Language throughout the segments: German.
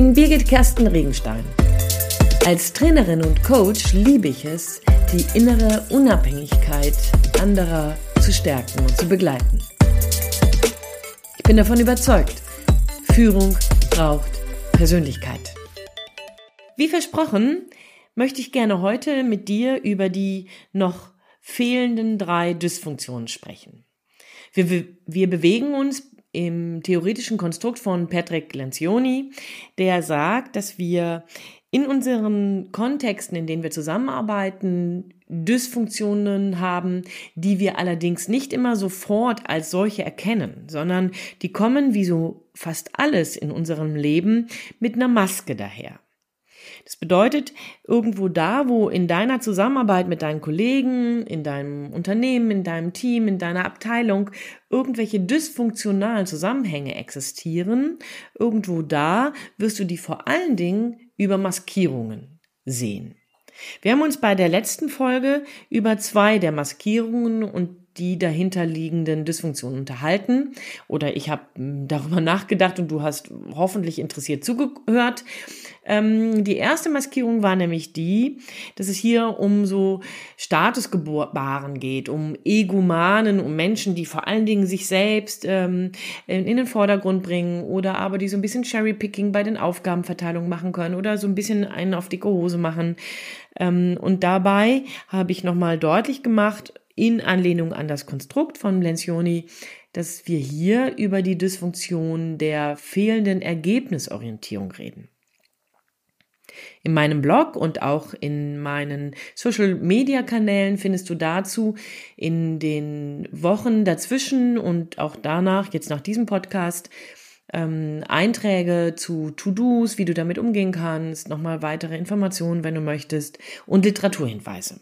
bin Birgit Kersten Regenstein. Als Trainerin und Coach liebe ich es, die innere Unabhängigkeit anderer zu stärken und zu begleiten. Ich bin davon überzeugt, Führung braucht Persönlichkeit. Wie versprochen, möchte ich gerne heute mit dir über die noch fehlenden drei Dysfunktionen sprechen. Wir, wir bewegen uns im theoretischen Konstrukt von Patrick Lencioni, der sagt, dass wir in unseren Kontexten, in denen wir zusammenarbeiten, Dysfunktionen haben, die wir allerdings nicht immer sofort als solche erkennen, sondern die kommen wie so fast alles in unserem Leben mit einer Maske daher. Das bedeutet, irgendwo da, wo in deiner Zusammenarbeit mit deinen Kollegen, in deinem Unternehmen, in deinem Team, in deiner Abteilung irgendwelche dysfunktionalen Zusammenhänge existieren, irgendwo da wirst du die vor allen Dingen über Maskierungen sehen. Wir haben uns bei der letzten Folge über zwei der Maskierungen und die dahinterliegenden Dysfunktionen unterhalten oder ich habe hm, darüber nachgedacht und du hast hoffentlich interessiert zugehört. Ähm, die erste Maskierung war nämlich die, dass es hier um so Statusgebaren geht, um Egomanen, um Menschen, die vor allen Dingen sich selbst ähm, in den Vordergrund bringen oder aber die so ein bisschen Cherrypicking bei den Aufgabenverteilungen machen können oder so ein bisschen einen auf dicke Hose machen. Ähm, und dabei habe ich nochmal deutlich gemacht, in Anlehnung an das Konstrukt von Lencioni, dass wir hier über die Dysfunktion der fehlenden Ergebnisorientierung reden. In meinem Blog und auch in meinen Social-Media-Kanälen findest du dazu in den Wochen dazwischen und auch danach, jetzt nach diesem Podcast, ähm, Einträge zu To-Dos, wie du damit umgehen kannst, nochmal weitere Informationen, wenn du möchtest, und Literaturhinweise.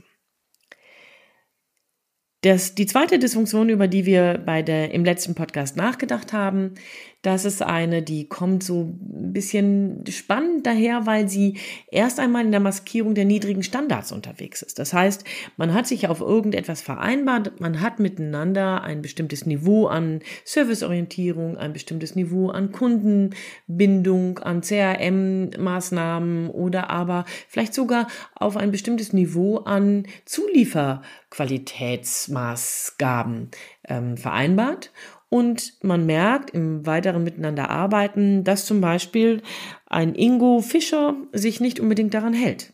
Das, die zweite Dysfunktion, über die wir bei der, im letzten Podcast nachgedacht haben, das ist eine, die kommt so ein bisschen spannend daher, weil sie erst einmal in der Maskierung der niedrigen Standards unterwegs ist. Das heißt, man hat sich auf irgendetwas vereinbart, man hat miteinander ein bestimmtes Niveau an Serviceorientierung, ein bestimmtes Niveau an Kundenbindung, an CRM-Maßnahmen oder aber vielleicht sogar auf ein bestimmtes Niveau an Zulieferqualitätsmaßgaben ähm, vereinbart. Und man merkt im weiteren Miteinander arbeiten, dass zum Beispiel ein Ingo Fischer sich nicht unbedingt daran hält.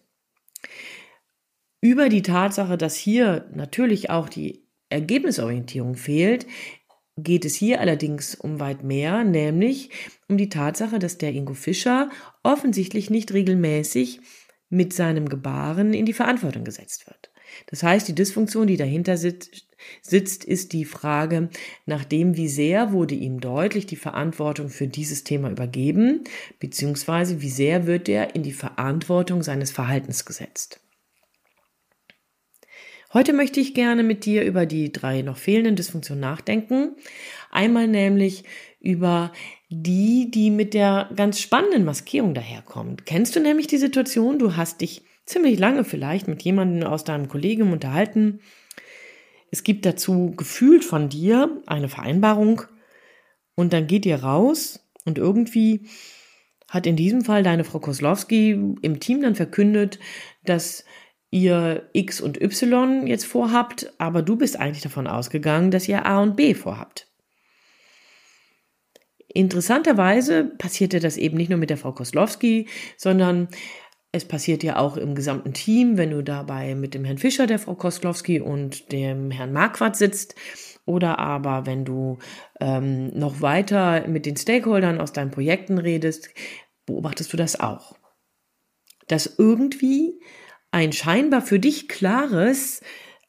Über die Tatsache, dass hier natürlich auch die Ergebnisorientierung fehlt, geht es hier allerdings um weit mehr, nämlich um die Tatsache, dass der Ingo Fischer offensichtlich nicht regelmäßig mit seinem Gebaren in die Verantwortung gesetzt wird. Das heißt, die Dysfunktion, die dahinter sitzt, sitzt, ist die Frage nach dem, wie sehr wurde ihm deutlich die Verantwortung für dieses Thema übergeben, beziehungsweise wie sehr wird er in die Verantwortung seines Verhaltens gesetzt. Heute möchte ich gerne mit dir über die drei noch fehlenden Dysfunktionen nachdenken. Einmal nämlich über die, die mit der ganz spannenden Maskierung daherkommt. Kennst du nämlich die Situation, du hast dich ziemlich lange vielleicht mit jemandem aus deinem Kollegium unterhalten. Es gibt dazu gefühlt von dir eine Vereinbarung und dann geht ihr raus und irgendwie hat in diesem Fall deine Frau Koslowski im Team dann verkündet, dass ihr X und Y jetzt vorhabt, aber du bist eigentlich davon ausgegangen, dass ihr A und B vorhabt. Interessanterweise passierte das eben nicht nur mit der Frau Koslowski, sondern es passiert ja auch im gesamten Team, wenn du dabei mit dem Herrn Fischer, der Frau Koslowski und dem Herrn Marquardt sitzt. Oder aber wenn du ähm, noch weiter mit den Stakeholdern aus deinen Projekten redest, beobachtest du das auch. Dass irgendwie ein scheinbar für dich klares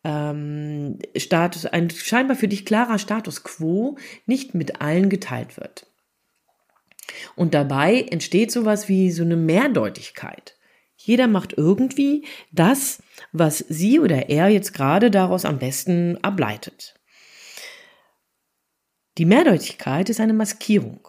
ähm, Status, ein scheinbar für dich klarer Status quo nicht mit allen geteilt wird. Und dabei entsteht sowas wie so eine Mehrdeutigkeit. Jeder macht irgendwie das, was sie oder er jetzt gerade daraus am besten ableitet. Die Mehrdeutigkeit ist eine Maskierung.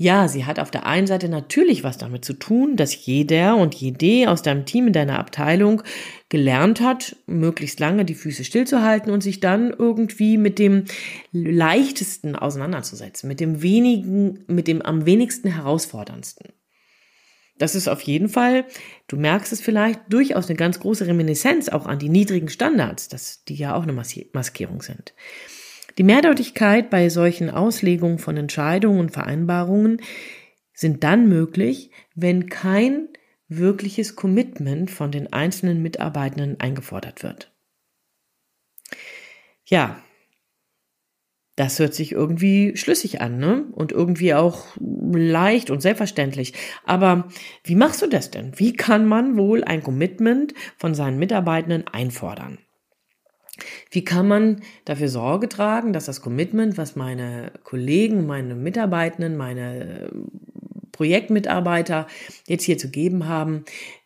Ja, sie hat auf der einen Seite natürlich was damit zu tun, dass jeder und jede aus deinem Team in deiner Abteilung gelernt hat, möglichst lange die Füße stillzuhalten und sich dann irgendwie mit dem leichtesten auseinanderzusetzen, mit dem wenigen, mit dem am wenigsten herausforderndsten. Das ist auf jeden Fall, du merkst es vielleicht, durchaus eine ganz große Reminiszenz auch an die niedrigen Standards, dass die ja auch eine Maskierung sind. Die Mehrdeutigkeit bei solchen Auslegungen von Entscheidungen und Vereinbarungen sind dann möglich, wenn kein wirkliches Commitment von den einzelnen Mitarbeitenden eingefordert wird. Ja, das hört sich irgendwie schlüssig an, ne? Und irgendwie auch leicht und selbstverständlich. Aber wie machst du das denn? Wie kann man wohl ein Commitment von seinen Mitarbeitenden einfordern? Wie kann man dafür Sorge tragen, dass das Commitment, was meine Kollegen, meine Mitarbeitenden, meine äh, Projektmitarbeiter jetzt hier zu geben haben,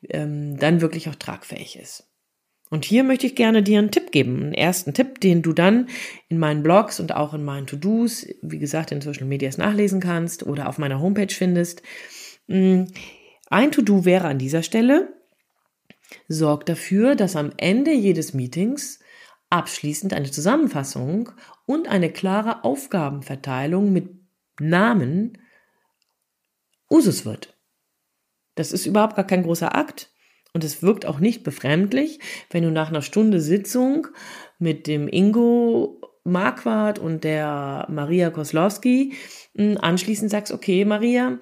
ähm, dann wirklich auch tragfähig ist? Und hier möchte ich gerne dir einen Tipp geben, einen ersten Tipp, den du dann in meinen Blogs und auch in meinen To-Dos, wie gesagt, in Social Medias nachlesen kannst oder auf meiner Homepage findest. Mm, ein To-Do wäre an dieser Stelle, sorg dafür, dass am Ende jedes Meetings abschließend eine Zusammenfassung und eine klare Aufgabenverteilung mit Namen Usus wird. Das ist überhaupt gar kein großer Akt und es wirkt auch nicht befremdlich, wenn du nach einer Stunde Sitzung mit dem Ingo Marquardt und der Maria Koslowski hm, anschließend sagst, okay, Maria,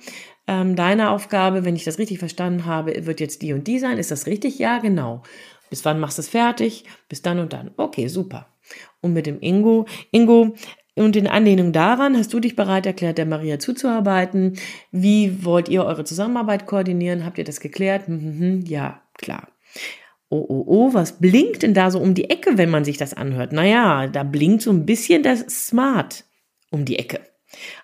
ähm, deine Aufgabe, wenn ich das richtig verstanden habe, wird jetzt die und die sein. Ist das richtig? Ja, genau. Bis wann machst du es fertig? Bis dann und dann. Okay, super. Und mit dem Ingo, Ingo, und in Anlehnung daran hast du dich bereit erklärt, der Maria zuzuarbeiten. Wie wollt ihr eure Zusammenarbeit koordinieren? Habt ihr das geklärt? Mhm, ja, klar. Oh, oh, oh, was blinkt denn da so um die Ecke, wenn man sich das anhört? Naja, da blinkt so ein bisschen das Smart um die Ecke.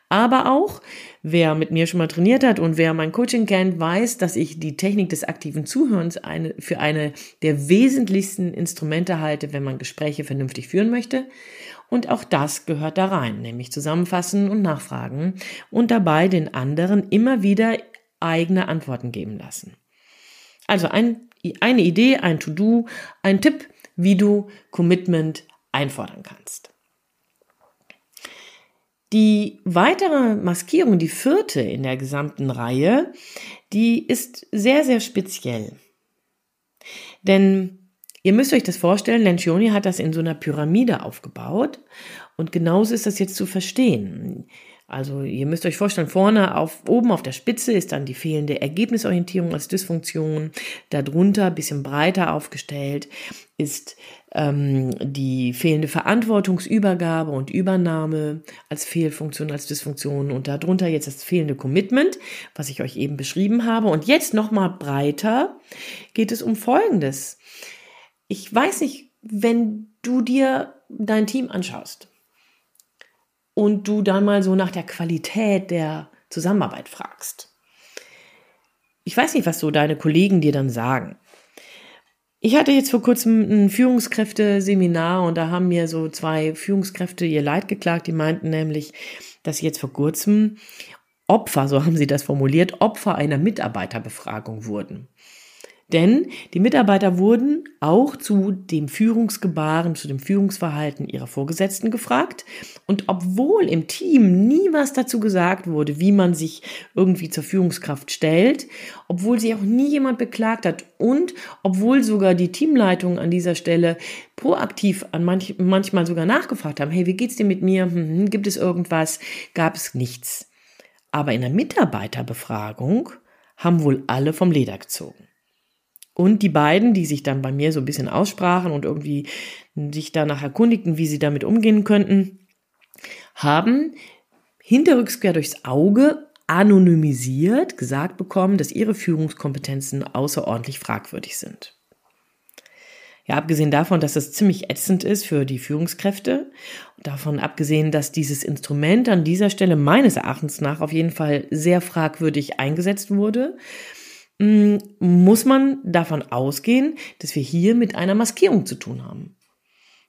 Aber auch, wer mit mir schon mal trainiert hat und wer mein Coaching kennt, weiß, dass ich die Technik des aktiven Zuhörens eine, für eine der wesentlichsten Instrumente halte, wenn man Gespräche vernünftig führen möchte. Und auch das gehört da rein, nämlich zusammenfassen und nachfragen und dabei den anderen immer wieder eigene Antworten geben lassen. Also ein, eine Idee, ein To-Do, ein Tipp, wie du Commitment einfordern kannst. Die weitere Maskierung, die vierte in der gesamten Reihe, die ist sehr, sehr speziell. Denn ihr müsst euch das vorstellen, Lencioni hat das in so einer Pyramide aufgebaut und genauso ist das jetzt zu verstehen. Also ihr müsst euch vorstellen, vorne auf, oben auf der Spitze ist dann die fehlende Ergebnisorientierung als Dysfunktion. Darunter, bisschen breiter aufgestellt, ist ähm, die fehlende Verantwortungsübergabe und Übernahme als Fehlfunktion, als Dysfunktion und darunter jetzt das fehlende Commitment, was ich euch eben beschrieben habe. Und jetzt nochmal breiter geht es um Folgendes. Ich weiß nicht, wenn du dir dein Team anschaust, und du dann mal so nach der Qualität der Zusammenarbeit fragst. Ich weiß nicht, was so deine Kollegen dir dann sagen. Ich hatte jetzt vor kurzem ein Führungskräfteseminar und da haben mir so zwei Führungskräfte ihr Leid geklagt. Die meinten nämlich, dass sie jetzt vor kurzem Opfer, so haben sie das formuliert, Opfer einer Mitarbeiterbefragung wurden. Denn die Mitarbeiter wurden auch zu dem Führungsgebaren, zu dem Führungsverhalten ihrer Vorgesetzten gefragt. Und obwohl im Team nie was dazu gesagt wurde, wie man sich irgendwie zur Führungskraft stellt, obwohl sich auch nie jemand beklagt hat und obwohl sogar die Teamleitung an dieser Stelle proaktiv an manch, manchmal sogar nachgefragt haben, hey, wie geht's dir mit mir? Hm, hm, gibt es irgendwas? Gab es nichts. Aber in der Mitarbeiterbefragung haben wohl alle vom Leder gezogen. Und die beiden, die sich dann bei mir so ein bisschen aussprachen und irgendwie sich danach erkundigten, wie sie damit umgehen könnten, haben hinterrücks quer durchs Auge anonymisiert gesagt bekommen, dass ihre Führungskompetenzen außerordentlich fragwürdig sind. Ja, abgesehen davon, dass das ziemlich ätzend ist für die Führungskräfte, davon abgesehen, dass dieses Instrument an dieser Stelle meines Erachtens nach auf jeden Fall sehr fragwürdig eingesetzt wurde, muss man davon ausgehen, dass wir hier mit einer Maskierung zu tun haben.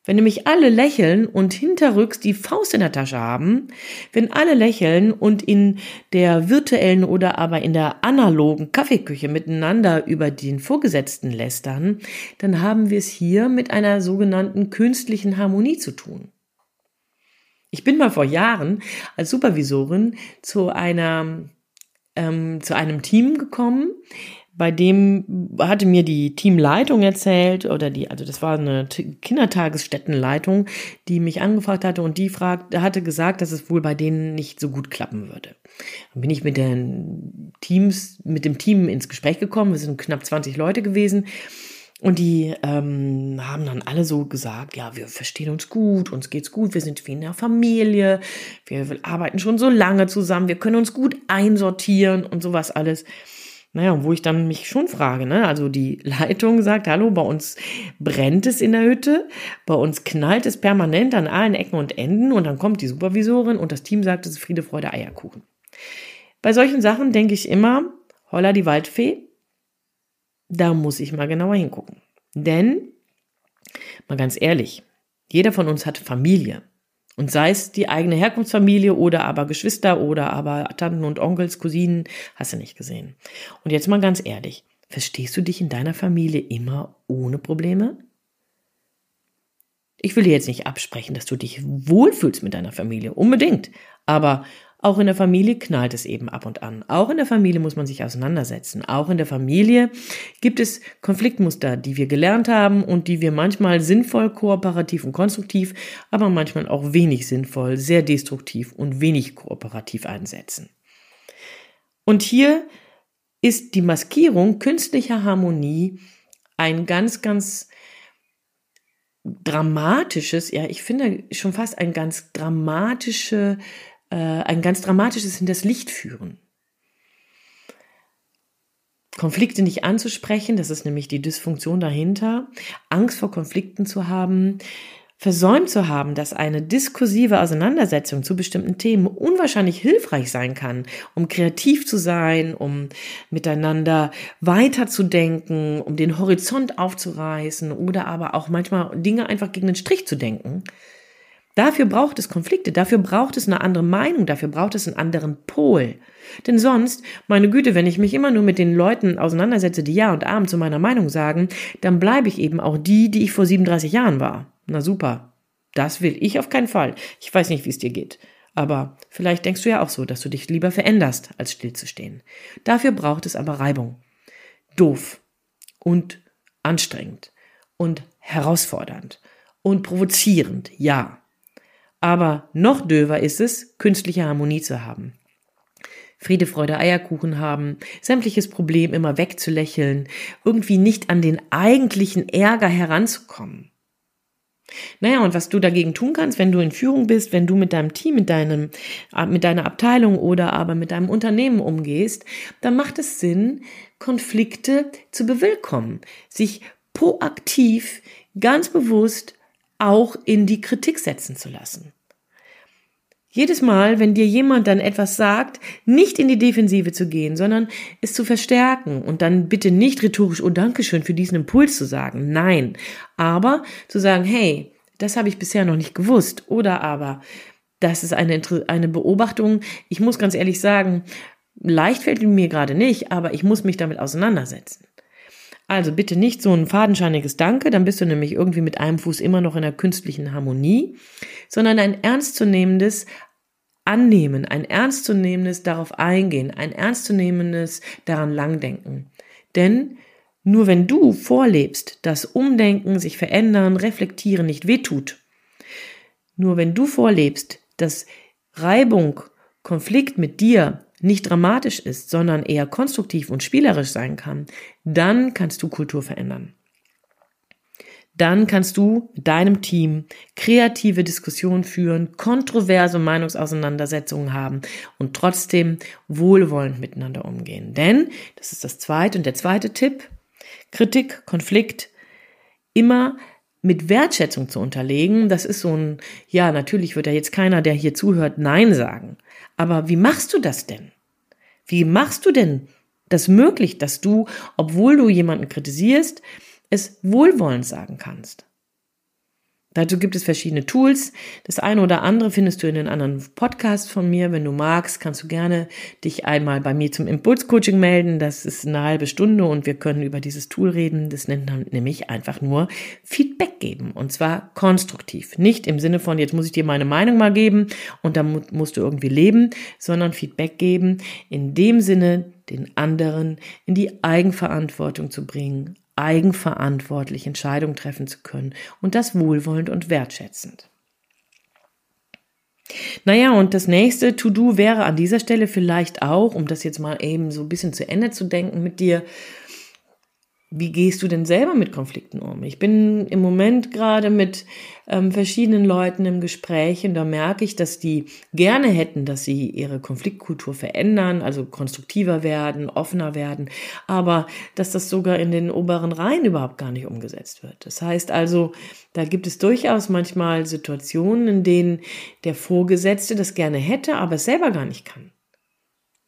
Wenn nämlich alle lächeln und hinterrücks die Faust in der Tasche haben, wenn alle lächeln und in der virtuellen oder aber in der analogen Kaffeeküche miteinander über den Vorgesetzten lästern, dann haben wir es hier mit einer sogenannten künstlichen Harmonie zu tun. Ich bin mal vor Jahren als Supervisorin zu einer ähm, zu einem Team gekommen, bei dem hatte mir die Teamleitung erzählt oder die, also das war eine Kindertagesstättenleitung, die mich angefragt hatte und die fragte, hatte gesagt, dass es wohl bei denen nicht so gut klappen würde. Dann bin ich mit den Teams, mit dem Team ins Gespräch gekommen. Wir sind knapp 20 Leute gewesen. Und die ähm, haben dann alle so gesagt, ja, wir verstehen uns gut, uns geht's gut, wir sind wie in der Familie, wir arbeiten schon so lange zusammen, wir können uns gut einsortieren und sowas alles. Naja, wo ich dann mich schon frage, ne? Also die Leitung sagt, hallo, bei uns brennt es in der Hütte, bei uns knallt es permanent an allen Ecken und Enden und dann kommt die Supervisorin und das Team sagt, es ist Friede, Freude, Eierkuchen. Bei solchen Sachen denke ich immer, holla die Waldfee, da muss ich mal genauer hingucken. Denn, mal ganz ehrlich, jeder von uns hat Familie. Und sei es die eigene Herkunftsfamilie oder aber Geschwister oder aber Tanten und Onkels, Cousinen, hast du nicht gesehen. Und jetzt mal ganz ehrlich, verstehst du dich in deiner Familie immer ohne Probleme? Ich will dir jetzt nicht absprechen, dass du dich wohlfühlst mit deiner Familie, unbedingt. Aber auch in der Familie knallt es eben ab und an. Auch in der Familie muss man sich auseinandersetzen. Auch in der Familie gibt es Konfliktmuster, die wir gelernt haben und die wir manchmal sinnvoll, kooperativ und konstruktiv, aber manchmal auch wenig sinnvoll, sehr destruktiv und wenig kooperativ einsetzen. Und hier ist die Maskierung künstlicher Harmonie ein ganz, ganz dramatisches, ja, ich finde schon fast ein ganz dramatische ein ganz dramatisches Hinters Licht führen. Konflikte nicht anzusprechen, das ist nämlich die Dysfunktion dahinter, Angst vor Konflikten zu haben, versäumt zu haben, dass eine diskursive Auseinandersetzung zu bestimmten Themen unwahrscheinlich hilfreich sein kann, um kreativ zu sein, um miteinander weiterzudenken, um den Horizont aufzureißen oder aber auch manchmal Dinge einfach gegen den Strich zu denken, Dafür braucht es Konflikte, dafür braucht es eine andere Meinung, dafür braucht es einen anderen Pol. Denn sonst, meine Güte, wenn ich mich immer nur mit den Leuten auseinandersetze, die Ja und Abend zu meiner Meinung sagen, dann bleibe ich eben auch die, die ich vor 37 Jahren war. Na super. Das will ich auf keinen Fall. Ich weiß nicht, wie es dir geht. Aber vielleicht denkst du ja auch so, dass du dich lieber veränderst, als stillzustehen. Dafür braucht es aber Reibung. Doof und anstrengend und herausfordernd und provozierend, ja. Aber noch döver ist es, künstliche Harmonie zu haben. Friede, Freude, Eierkuchen haben, sämtliches Problem immer wegzulächeln, irgendwie nicht an den eigentlichen Ärger heranzukommen. Naja, und was du dagegen tun kannst, wenn du in Führung bist, wenn du mit deinem Team, mit deinem, äh, mit deiner Abteilung oder aber mit deinem Unternehmen umgehst, dann macht es Sinn, Konflikte zu bewillkommen, sich proaktiv, ganz bewusst auch in die Kritik setzen zu lassen. Jedes Mal, wenn dir jemand dann etwas sagt, nicht in die Defensive zu gehen, sondern es zu verstärken und dann bitte nicht rhetorisch, oh Dankeschön für diesen Impuls zu sagen. Nein. Aber zu sagen, hey, das habe ich bisher noch nicht gewusst. Oder aber, das ist eine, eine Beobachtung. Ich muss ganz ehrlich sagen, leicht fällt mir gerade nicht, aber ich muss mich damit auseinandersetzen. Also bitte nicht so ein fadenscheiniges Danke, dann bist du nämlich irgendwie mit einem Fuß immer noch in der künstlichen Harmonie, sondern ein ernstzunehmendes Annehmen, ein ernstzunehmendes darauf eingehen, ein ernstzunehmendes daran langdenken. Denn nur wenn du vorlebst, dass Umdenken, sich verändern, reflektieren nicht wehtut, nur wenn du vorlebst, dass Reibung, Konflikt mit dir nicht dramatisch ist, sondern eher konstruktiv und spielerisch sein kann, dann kannst du Kultur verändern. Dann kannst du mit deinem Team kreative Diskussionen führen, kontroverse Meinungsauseinandersetzungen haben und trotzdem wohlwollend miteinander umgehen. Denn, das ist das zweite und der zweite Tipp, Kritik, Konflikt immer mit Wertschätzung zu unterlegen, das ist so ein, ja, natürlich wird ja jetzt keiner, der hier zuhört, Nein sagen. Aber wie machst du das denn? Wie machst du denn das möglich, dass du, obwohl du jemanden kritisierst, es wohlwollend sagen kannst? Dazu gibt es verschiedene Tools. Das eine oder andere findest du in den anderen Podcasts von mir. Wenn du magst, kannst du gerne dich einmal bei mir zum Impulscoaching melden. Das ist eine halbe Stunde und wir können über dieses Tool reden. Das nennt man nämlich einfach nur Feedback geben. Und zwar konstruktiv. Nicht im Sinne von, jetzt muss ich dir meine Meinung mal geben und dann musst du irgendwie leben, sondern Feedback geben in dem Sinne, den anderen in die Eigenverantwortung zu bringen, eigenverantwortlich Entscheidungen treffen zu können und das wohlwollend und wertschätzend. Naja, und das nächste To-Do wäre an dieser Stelle vielleicht auch, um das jetzt mal eben so ein bisschen zu Ende zu denken mit dir, wie gehst du denn selber mit Konflikten um? Ich bin im Moment gerade mit ähm, verschiedenen Leuten im Gespräch und da merke ich, dass die gerne hätten, dass sie ihre Konfliktkultur verändern, also konstruktiver werden, offener werden, aber dass das sogar in den oberen Reihen überhaupt gar nicht umgesetzt wird. Das heißt also, da gibt es durchaus manchmal Situationen, in denen der Vorgesetzte das gerne hätte, aber es selber gar nicht kann.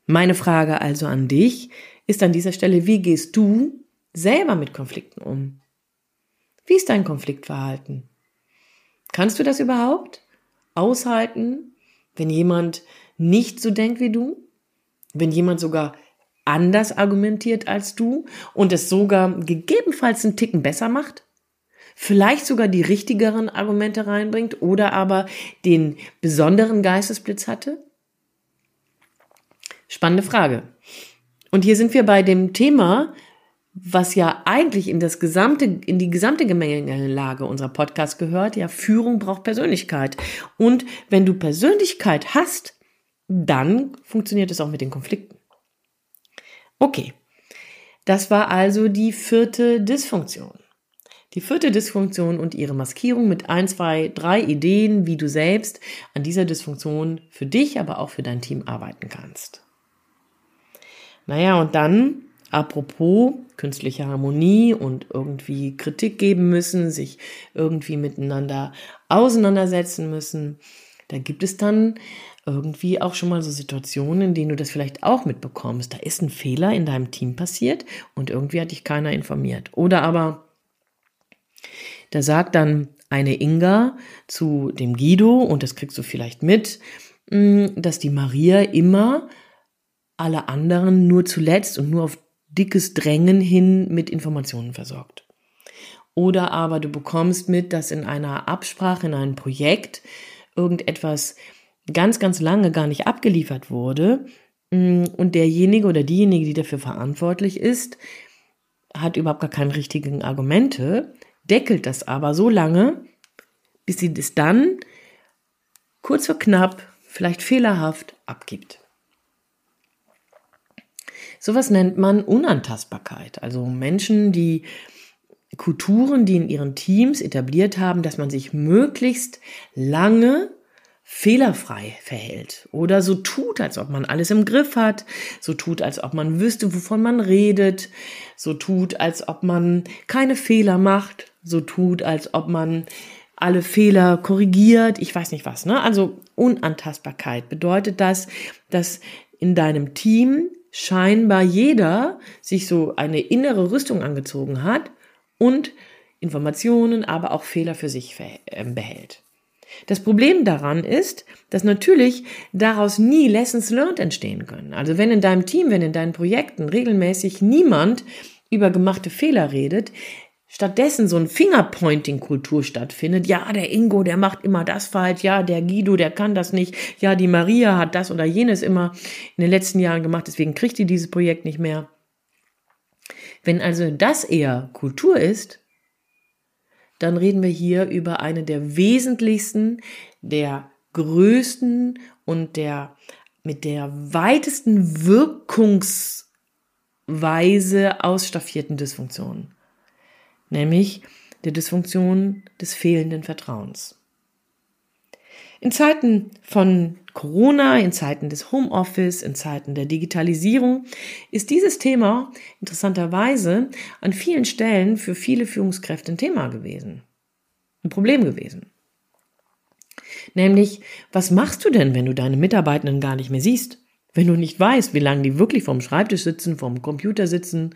Meine Frage also an dich ist an dieser Stelle, wie gehst du selber mit Konflikten um? Wie ist dein Konfliktverhalten? Kannst du das überhaupt aushalten, wenn jemand nicht so denkt wie du? Wenn jemand sogar anders argumentiert als du und es sogar gegebenenfalls einen Ticken besser macht? Vielleicht sogar die richtigeren Argumente reinbringt oder aber den besonderen Geistesblitz hatte? Spannende Frage. Und hier sind wir bei dem Thema, was ja eigentlich in das gesamte, in die gesamte Gemengelage unserer Podcast gehört, ja, Führung braucht Persönlichkeit. Und wenn du Persönlichkeit hast, dann funktioniert es auch mit den Konflikten. Okay. Das war also die vierte Dysfunktion. Die vierte Dysfunktion und ihre Maskierung mit ein, zwei, drei Ideen, wie du selbst an dieser Dysfunktion für dich, aber auch für dein Team arbeiten kannst. Naja, und dann Apropos künstliche Harmonie und irgendwie Kritik geben müssen, sich irgendwie miteinander auseinandersetzen müssen, da gibt es dann irgendwie auch schon mal so Situationen, in denen du das vielleicht auch mitbekommst. Da ist ein Fehler in deinem Team passiert und irgendwie hat dich keiner informiert. Oder aber da sagt dann eine Inga zu dem Guido, und das kriegst du vielleicht mit, mm, dass die Maria immer alle anderen nur zuletzt und nur auf dickes Drängen hin mit Informationen versorgt. Oder aber du bekommst mit, dass in einer Absprache, in einem Projekt irgendetwas ganz, ganz lange gar nicht abgeliefert wurde mm, und derjenige oder diejenige, die dafür verantwortlich ist, hat überhaupt gar keine richtigen Argumente, deckelt das aber so lange, bis sie das dann kurz vor knapp, vielleicht fehlerhaft abgibt. Sowas nennt man Unantastbarkeit. Also Menschen, die Kulturen, die in ihren Teams etabliert haben, dass man sich möglichst lange fehlerfrei verhält oder so tut, als ob man alles im Griff hat, so tut, als ob man wüsste, wovon man redet, so tut, als ob man keine Fehler macht, so tut, als ob man alle Fehler korrigiert, ich weiß nicht was, ne? Also Unantastbarkeit bedeutet das, dass in deinem Team scheinbar jeder sich so eine innere Rüstung angezogen hat und Informationen, aber auch Fehler für sich ähm, behält. Das Problem daran ist, dass natürlich daraus nie Lessons learned entstehen können. Also wenn in deinem Team, wenn in deinen Projekten regelmäßig niemand über gemachte Fehler redet, stattdessen so ein Fingerpointing-Kultur stattfindet. Ja, der Ingo, der macht immer das falsch. Ja, der Guido, der kann das nicht. Ja, die Maria hat das oder jenes immer in den letzten Jahren gemacht. Deswegen kriegt die dieses Projekt nicht mehr. Wenn also das eher Kultur ist, dann reden wir hier über eine der wesentlichsten, der größten und der mit der weitesten Wirkungsweise ausstaffierten Dysfunktionen nämlich der Dysfunktion des fehlenden Vertrauens. In Zeiten von Corona, in Zeiten des Homeoffice, in Zeiten der Digitalisierung ist dieses Thema interessanterweise an vielen Stellen für viele Führungskräfte ein Thema gewesen, ein Problem gewesen. Nämlich, was machst du denn, wenn du deine Mitarbeitenden gar nicht mehr siehst? Wenn du nicht weißt, wie lange die wirklich vorm Schreibtisch sitzen, vorm Computer sitzen,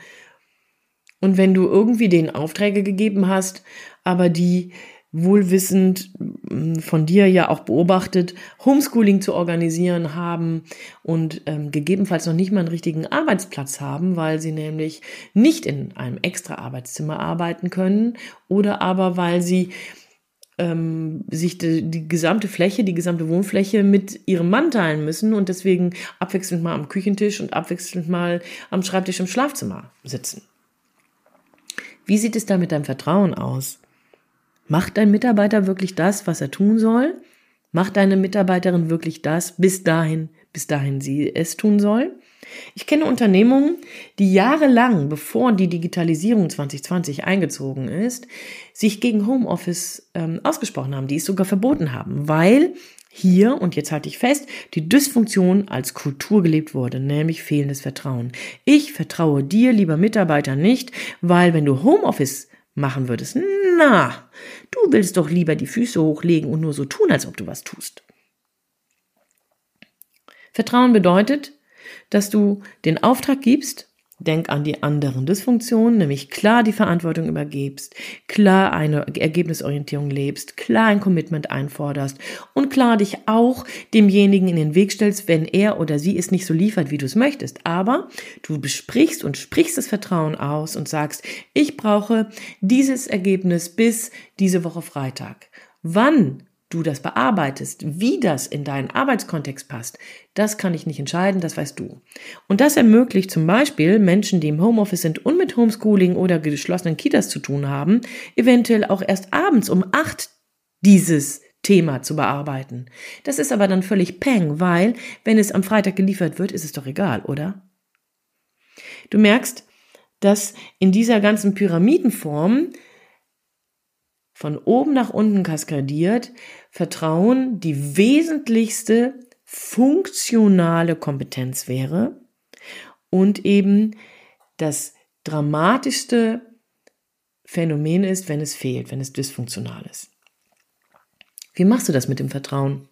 und wenn du irgendwie denen Aufträge gegeben hast, aber die wohlwissend hm, von dir ja auch beobachtet, Homeschooling zu organisieren haben und ähm, gegebenenfalls noch nicht mal einen richtigen Arbeitsplatz haben, weil sie nämlich nicht in einem extra Arbeitszimmer arbeiten können oder aber weil sie ähm, sich die, die gesamte Fläche, die gesamte Wohnfläche mit ihrem Mann teilen müssen und deswegen abwechselnd mal am Küchentisch und abwechselnd mal am Schreibtisch im Schlafzimmer sitzen. Wie sieht es da mit deinem Vertrauen aus? Macht dein Mitarbeiter wirklich das, was er tun soll? Macht deine Mitarbeiterin wirklich das bis dahin, bis dahin sie es tun soll? Ich kenne Unternehmungen, die jahrelang, bevor die Digitalisierung 2020 eingezogen ist, sich gegen Homeoffice ähm, ausgesprochen haben, die es sogar verboten haben, weil hier, und jetzt halte ich fest, die Dysfunktion als Kultur gelebt wurde, nämlich fehlendes Vertrauen. Ich vertraue dir, lieber Mitarbeiter, nicht, weil wenn du Homeoffice machen würdest. Na, du willst doch lieber die Füße hochlegen und nur so tun, als ob du was tust. Vertrauen bedeutet, dass du den Auftrag gibst Denk an die anderen Dysfunktionen, nämlich klar die Verantwortung übergibst, klar eine Ergebnisorientierung lebst, klar ein Commitment einforderst und klar dich auch demjenigen in den Weg stellst, wenn er oder sie es nicht so liefert, wie du es möchtest. Aber du besprichst und sprichst das Vertrauen aus und sagst, ich brauche dieses Ergebnis bis diese Woche Freitag. Wann du das bearbeitest, wie das in deinen Arbeitskontext passt, das kann ich nicht entscheiden, das weißt du. Und das ermöglicht zum Beispiel Menschen, die im Homeoffice sind und mit Homeschooling oder geschlossenen Kitas zu tun haben, eventuell auch erst abends um acht dieses Thema zu bearbeiten. Das ist aber dann völlig peng, weil wenn es am Freitag geliefert wird, ist es doch egal, oder? Du merkst, dass in dieser ganzen Pyramidenform von oben nach unten kaskadiert, Vertrauen die wesentlichste funktionale Kompetenz wäre und eben das dramatischste Phänomen ist, wenn es fehlt, wenn es dysfunktional ist. Wie machst du das mit dem Vertrauen?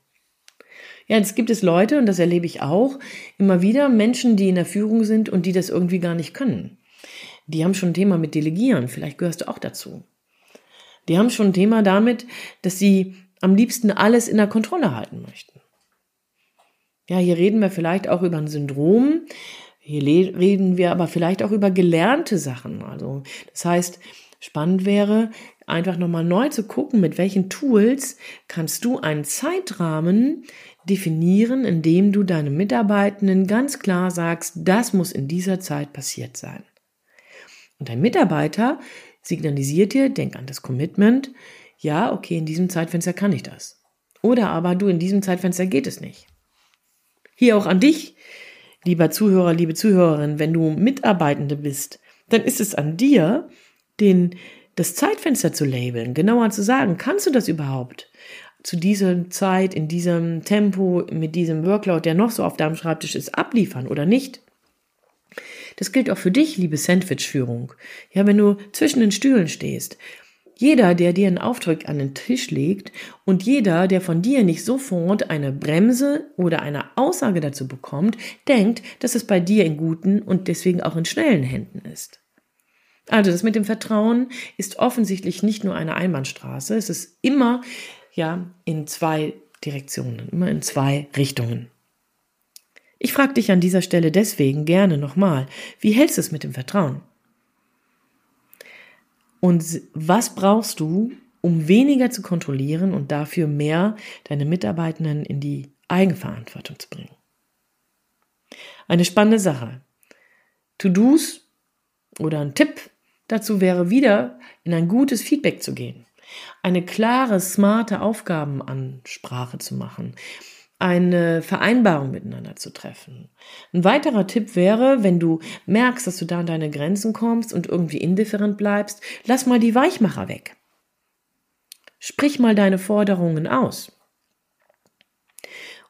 Ja, jetzt gibt es Leute, und das erlebe ich auch, immer wieder Menschen, die in der Führung sind und die das irgendwie gar nicht können. Die haben schon ein Thema mit Delegieren, vielleicht gehörst du auch dazu. Die haben schon ein Thema damit, dass sie am liebsten alles in der Kontrolle halten möchten. Ja, hier reden wir vielleicht auch über ein Syndrom. Hier reden wir aber vielleicht auch über gelernte Sachen. Also, das heißt, spannend wäre, einfach nochmal neu zu gucken, mit welchen Tools kannst du einen Zeitrahmen definieren, in dem du deinen Mitarbeitenden ganz klar sagst, das muss in dieser Zeit passiert sein. Und dein Mitarbeiter signalisiert dir, denk an das Commitment, ja, okay, in diesem Zeitfenster kann ich das. Oder aber du, in diesem Zeitfenster geht es nicht. Hier auch an dich, lieber Zuhörer, liebe Zuhörerin, wenn du Mitarbeitende bist, dann ist es an dir, den, das Zeitfenster zu labeln, genauer zu sagen, kannst du das überhaupt? Zu dieser Zeit, in diesem Tempo, mit diesem Workload, der noch so auf deinem Schreibtisch ist, abliefern oder nicht? Das gilt auch für dich, liebe Sandwich-Führung. Ja, wenn du zwischen den Stühlen stehst. Jeder, der dir einen Auftrag an den Tisch legt und jeder, der von dir nicht sofort eine Bremse oder eine Aussage dazu bekommt, denkt, dass es bei dir in guten und deswegen auch in schnellen Händen ist. Also das mit dem Vertrauen ist offensichtlich nicht nur eine Einbahnstraße, es ist immer ja in zwei Direktionen, immer in zwei Richtungen. Ich frage dich an dieser Stelle deswegen gerne nochmal, wie hältst du es mit dem Vertrauen? Und was brauchst du, um weniger zu kontrollieren und dafür mehr deine Mitarbeitenden in die Eigenverantwortung zu bringen? Eine spannende Sache. To-Dos oder ein Tipp dazu wäre wieder, in ein gutes Feedback zu gehen. Eine klare, smarte Aufgabenansprache zu machen eine Vereinbarung miteinander zu treffen. Ein weiterer Tipp wäre, wenn du merkst, dass du da an deine Grenzen kommst und irgendwie indifferent bleibst, lass mal die Weichmacher weg. Sprich mal deine Forderungen aus.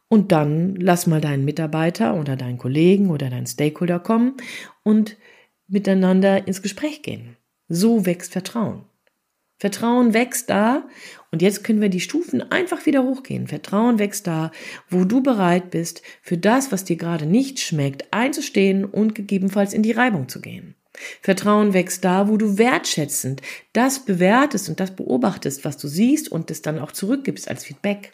Und dann lass mal deinen Mitarbeiter oder deinen Kollegen oder deinen Stakeholder kommen und miteinander ins Gespräch gehen. So wächst Vertrauen. Vertrauen wächst da und jetzt können wir die Stufen einfach wieder hochgehen. Vertrauen wächst da, wo du bereit bist, für das, was dir gerade nicht schmeckt, einzustehen und gegebenenfalls in die Reibung zu gehen. Vertrauen wächst da, wo du wertschätzend das bewertest und das beobachtest, was du siehst und es dann auch zurückgibst als Feedback.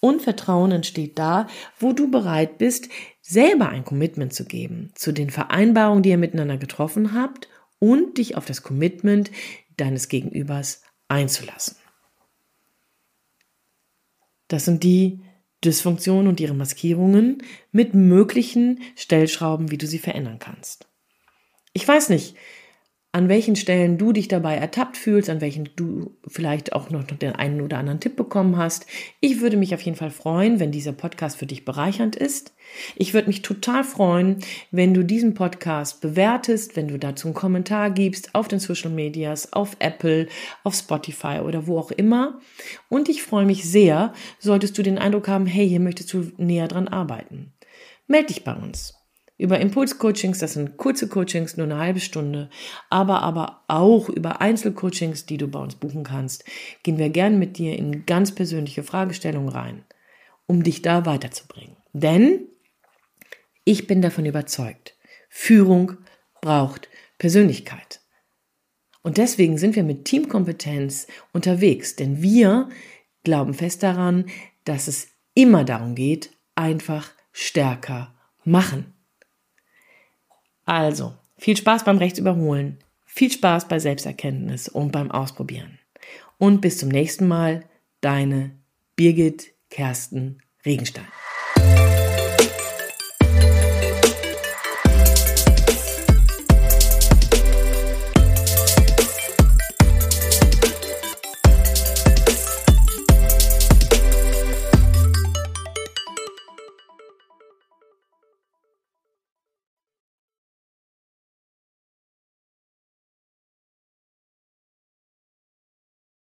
Und Vertrauen entsteht da, wo du bereit bist, selber ein Commitment zu geben zu den Vereinbarungen, die ihr miteinander getroffen habt und dich auf das Commitment deines Gegenübers einzulassen. Das sind die Dysfunktionen und ihre Maskierungen mit möglichen Stellschrauben, wie du sie verändern kannst. Ich weiß nicht, an welchen Stellen du dich dabei ertappt fühlst, an welchen du vielleicht auch noch den einen oder anderen Tipp bekommen hast. Ich würde mich auf jeden Fall freuen, wenn dieser Podcast für dich bereichernd ist. Ich würde mich total freuen, wenn du diesen Podcast bewertest, wenn du dazu einen Kommentar gibst auf den Social Medias, auf Apple, auf Spotify oder wo auch immer. Und ich freue mich sehr, solltest du den Eindruck haben, hey, hier möchtest du näher dran arbeiten. Meld dich bei uns über Impulscoachings, das sind kurze Coachings, nur eine halbe Stunde, aber aber auch über Einzelcoachings, die du bei uns buchen kannst, gehen wir gern mit dir in ganz persönliche Fragestellungen rein, um dich da weiterzubringen. Denn ich bin davon überzeugt, Führung braucht Persönlichkeit. Und deswegen sind wir mit Teamkompetenz unterwegs, denn wir glauben fest daran, dass es immer darum geht, einfach stärker machen. Also, viel Spaß beim Rechtsüberholen, viel Spaß bei Selbsterkenntnis und beim Ausprobieren. Und bis zum nächsten Mal, deine Birgit Kersten Regenstein.